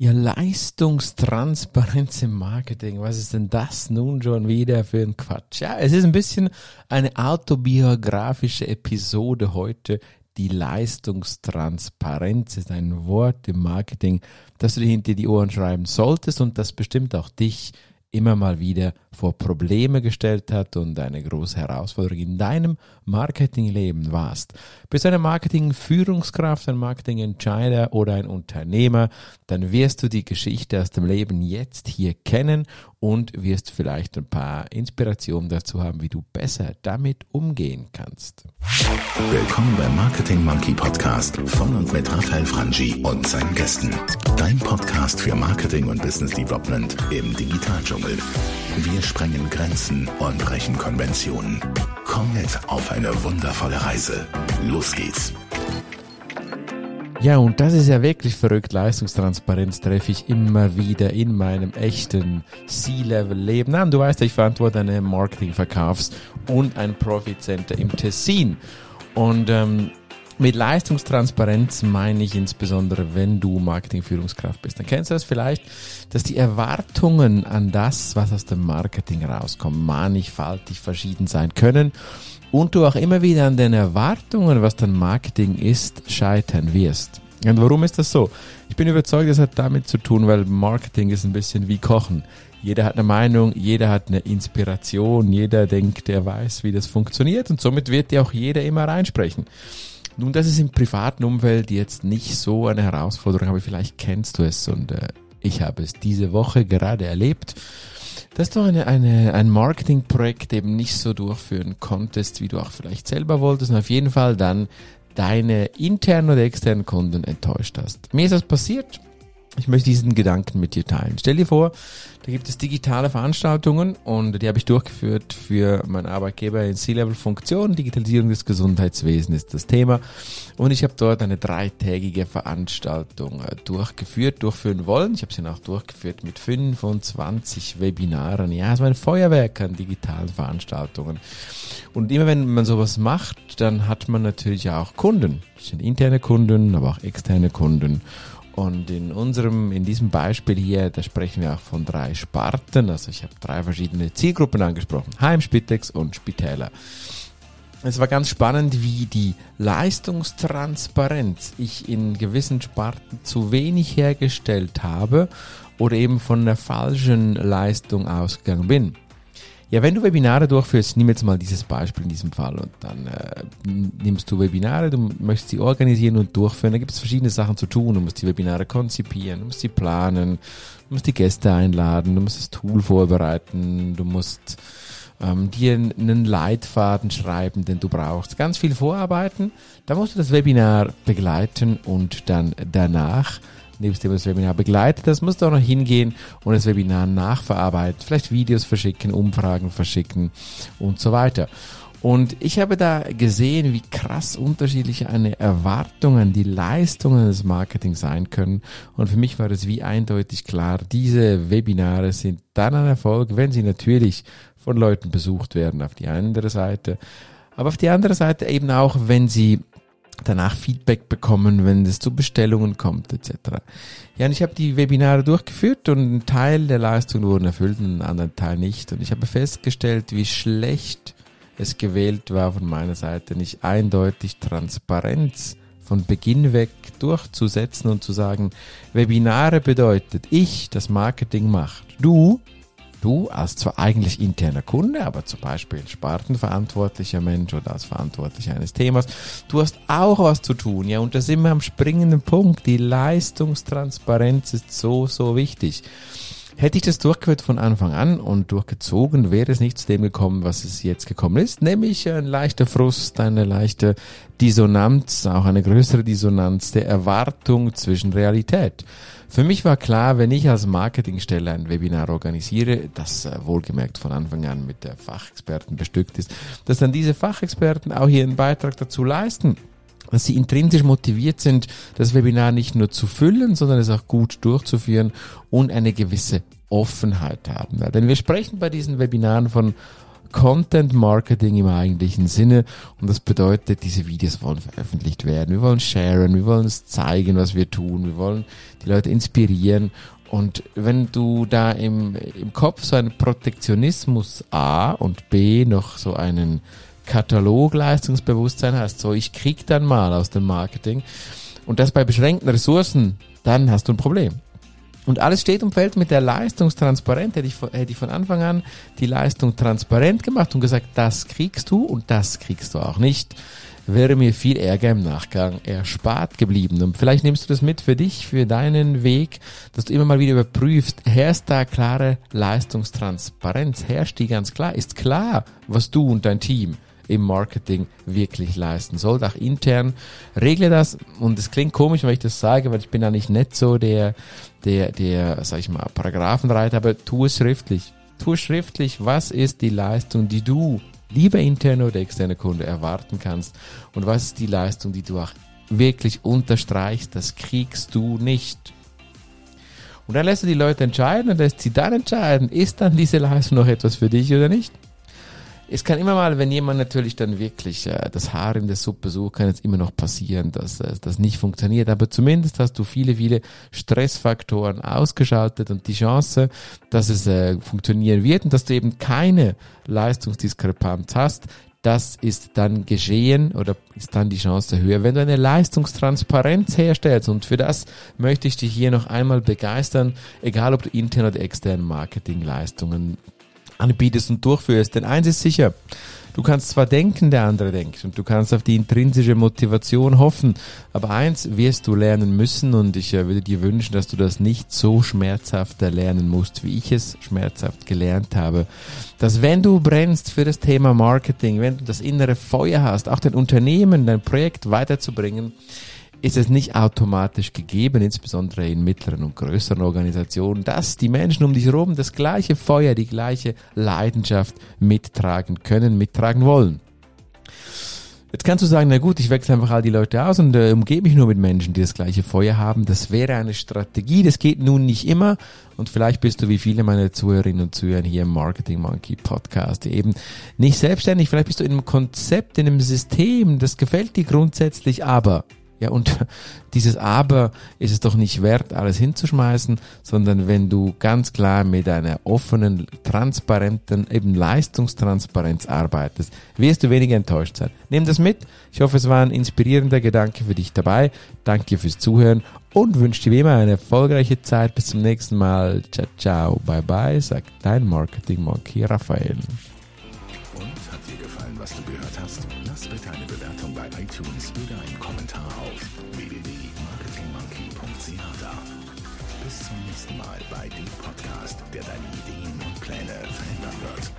Ja, Leistungstransparenz im Marketing. Was ist denn das nun schon wieder für ein Quatsch? Ja, es ist ein bisschen eine autobiografische Episode heute. Die Leistungstransparenz ist ein Wort im Marketing, das du dir hinter die Ohren schreiben solltest und das bestimmt auch dich immer mal wieder vor Probleme gestellt hat und eine große Herausforderung in deinem Marketingleben warst. Bist du eine Marketing-Führungskraft, ein Marketing-Entscheider oder ein Unternehmer, dann wirst du die Geschichte aus dem Leben jetzt hier kennen und wirst vielleicht ein paar Inspirationen dazu haben, wie du besser damit umgehen kannst. Willkommen beim Marketing Monkey Podcast von und mit Raphael Frangi und seinen Gästen. Dein Podcast für Marketing und Business Development im Digitaldschungel. Wir sprengen Grenzen und brechen Konventionen. Komm mit auf eine wundervolle Reise. Los geht's. Ja, und das ist ja wirklich verrückt. Leistungstransparenz treffe ich immer wieder in meinem echten C-Level-Leben. Na, du weißt, ich verantworte eine Marketing-, Verkaufs- und ein Profit-Center im Tessin. Und ähm, mit Leistungstransparenz meine ich insbesondere, wenn du Marketingführungskraft bist. Dann kennst du das vielleicht, dass die Erwartungen an das, was aus dem Marketing rauskommt, mannigfaltig verschieden sein können und du auch immer wieder an den Erwartungen, was dein Marketing ist, scheitern wirst. Und warum ist das so? Ich bin überzeugt, das hat damit zu tun, weil Marketing ist ein bisschen wie Kochen. Jeder hat eine Meinung, jeder hat eine Inspiration, jeder denkt, er weiß, wie das funktioniert und somit wird dir auch jeder immer reinsprechen. Nun, das ist im privaten Umfeld jetzt nicht so eine Herausforderung, aber vielleicht kennst du es und äh, ich habe es diese Woche gerade erlebt, dass du eine, eine, ein Marketingprojekt eben nicht so durchführen konntest, wie du auch vielleicht selber wolltest und auf jeden Fall dann deine internen oder externen Kunden enttäuscht hast. Mir ist das passiert ich möchte diesen Gedanken mit dir teilen. Stell dir vor, da gibt es digitale Veranstaltungen und die habe ich durchgeführt für meinen Arbeitgeber in C-Level-Funktion. Digitalisierung des Gesundheitswesens ist das Thema. Und ich habe dort eine dreitägige Veranstaltung äh, durchgeführt, durchführen wollen. Ich habe sie auch durchgeführt mit 25 Webinaren. Ja, es war ein Feuerwerk an digitalen Veranstaltungen. Und immer wenn man sowas macht, dann hat man natürlich auch Kunden. Das sind interne Kunden, aber auch externe Kunden. Und in unserem, in diesem Beispiel hier, da sprechen wir auch von drei Sparten. Also ich habe drei verschiedene Zielgruppen angesprochen. Heim, Spitex und Spitäler. Es war ganz spannend, wie die Leistungstransparenz ich in gewissen Sparten zu wenig hergestellt habe oder eben von der falschen Leistung ausgegangen bin. Ja, wenn du Webinare durchführst, nimm jetzt mal dieses Beispiel in diesem Fall und dann äh, nimmst du Webinare, du möchtest sie organisieren und durchführen. Da gibt es verschiedene Sachen zu tun. Du musst die Webinare konzipieren, du musst sie planen, du musst die Gäste einladen, du musst das Tool vorbereiten, du musst ähm, dir einen Leitfaden schreiben, den du brauchst. Ganz viel vorarbeiten. Da musst du das Webinar begleiten und dann danach nebst dem das Webinar begleitet. Das musst du auch noch hingehen und das Webinar nachverarbeiten, vielleicht Videos verschicken, Umfragen verschicken und so weiter. Und ich habe da gesehen, wie krass unterschiedlich eine Erwartung an die Leistungen des Marketings sein können. Und für mich war es wie eindeutig klar, diese Webinare sind dann ein Erfolg, wenn sie natürlich von Leuten besucht werden auf die andere Seite. Aber auf die andere Seite eben auch, wenn sie danach Feedback bekommen, wenn es zu Bestellungen kommt etc. Ja, und ich habe die Webinare durchgeführt und ein Teil der Leistung wurden erfüllt und ein anderer Teil nicht. Und ich habe festgestellt, wie schlecht es gewählt war von meiner Seite, nicht eindeutig Transparenz von Beginn weg durchzusetzen und zu sagen, Webinare bedeutet, ich das Marketing macht, du du als zwar eigentlich interner Kunde, aber zum Beispiel spartenverantwortlicher Mensch oder als Verantwortlicher eines Themas, du hast auch was zu tun, ja, und da sind wir am springenden Punkt. Die Leistungstransparenz ist so, so wichtig. Hätte ich das durchgeführt von Anfang an und durchgezogen, wäre es nicht zu dem gekommen, was es jetzt gekommen ist, nämlich ein leichter Frust, eine leichte Dissonanz, auch eine größere Dissonanz der Erwartung zwischen Realität. Für mich war klar, wenn ich als Marketingstelle ein Webinar organisiere, das äh, wohlgemerkt von Anfang an mit der Fachexperten bestückt ist, dass dann diese Fachexperten auch ihren Beitrag dazu leisten dass sie intrinsisch motiviert sind, das Webinar nicht nur zu füllen, sondern es auch gut durchzuführen und eine gewisse Offenheit haben. Denn wir sprechen bei diesen Webinaren von Content Marketing im eigentlichen Sinne. Und das bedeutet, diese Videos wollen veröffentlicht werden. Wir wollen sharen, wir wollen es zeigen, was wir tun. Wir wollen die Leute inspirieren. Und wenn du da im, im Kopf so einen Protektionismus A und B noch so einen Katalogleistungsbewusstsein hast, so ich krieg dann mal aus dem Marketing und das bei beschränkten Ressourcen, dann hast du ein Problem. Und alles steht und fällt mit der Leistungstransparenz. Hätte ich, hätte ich von Anfang an die Leistung transparent gemacht und gesagt, das kriegst du und das kriegst du auch nicht, wäre mir viel Ärger im Nachgang erspart geblieben. Und vielleicht nimmst du das mit für dich, für deinen Weg, dass du immer mal wieder überprüfst, herrscht da klare Leistungstransparenz? Herrscht die ganz klar? Ist klar, was du und dein Team im Marketing wirklich leisten soll. Auch intern regle das und es klingt komisch, wenn ich das sage, weil ich bin eigentlich nicht so der, der, der, sag ich mal, Paragraphenreiter, aber tu es schriftlich. Tu es schriftlich, was ist die Leistung, die du, lieber interne oder externe Kunde, erwarten kannst und was ist die Leistung, die du auch wirklich unterstreichst, das kriegst du nicht. Und dann lässt du die Leute entscheiden und lässt sie dann entscheiden, ist dann diese Leistung noch etwas für dich oder nicht es kann immer mal, wenn jemand natürlich dann wirklich äh, das Haar in der Suppe sucht, kann es immer noch passieren, dass äh, das nicht funktioniert. Aber zumindest hast du viele, viele Stressfaktoren ausgeschaltet und die Chance, dass es äh, funktionieren wird und dass du eben keine Leistungsdiskrepanz hast, das ist dann geschehen oder ist dann die Chance höher, wenn du eine Leistungstransparenz herstellst. Und für das möchte ich dich hier noch einmal begeistern, egal ob du intern oder extern Marketingleistungen anbietest und durchführst. Denn eins ist sicher, du kannst zwar denken, der andere denkt und du kannst auf die intrinsische Motivation hoffen, aber eins wirst du lernen müssen und ich äh, würde dir wünschen, dass du das nicht so schmerzhaft lernen musst, wie ich es schmerzhaft gelernt habe, dass wenn du brennst für das Thema Marketing, wenn du das innere Feuer hast, auch dein Unternehmen, dein Projekt weiterzubringen, ist es nicht automatisch gegeben, insbesondere in mittleren und größeren Organisationen, dass die Menschen um dich herum das gleiche Feuer, die gleiche Leidenschaft mittragen können, mittragen wollen. Jetzt kannst du sagen, na gut, ich wechsle einfach all die Leute aus und äh, umgebe mich nur mit Menschen, die das gleiche Feuer haben. Das wäre eine Strategie, das geht nun nicht immer. Und vielleicht bist du wie viele meiner Zuhörerinnen und Zuhörer hier im Marketing Monkey Podcast eben nicht selbstständig. Vielleicht bist du in einem Konzept, in einem System, das gefällt dir grundsätzlich, aber ja, und dieses Aber ist es doch nicht wert, alles hinzuschmeißen, sondern wenn du ganz klar mit einer offenen, transparenten, eben Leistungstransparenz arbeitest, wirst du weniger enttäuscht sein. Nimm das mit. Ich hoffe, es war ein inspirierender Gedanke für dich dabei. Danke fürs Zuhören und wünsche dir wie immer eine erfolgreiche Zeit. Bis zum nächsten Mal. Ciao, ciao, bye bye, sagt dein Marketing Monkey Raphael. Und hat dir gefallen, was du gehört hast? Lass bitte eine Bewertung bei iTunes oder einen Kommentar auf www.marketingmonkey.ch da. Bis zum nächsten Mal bei dem Podcast, der deine Ideen und Pläne verändern wird.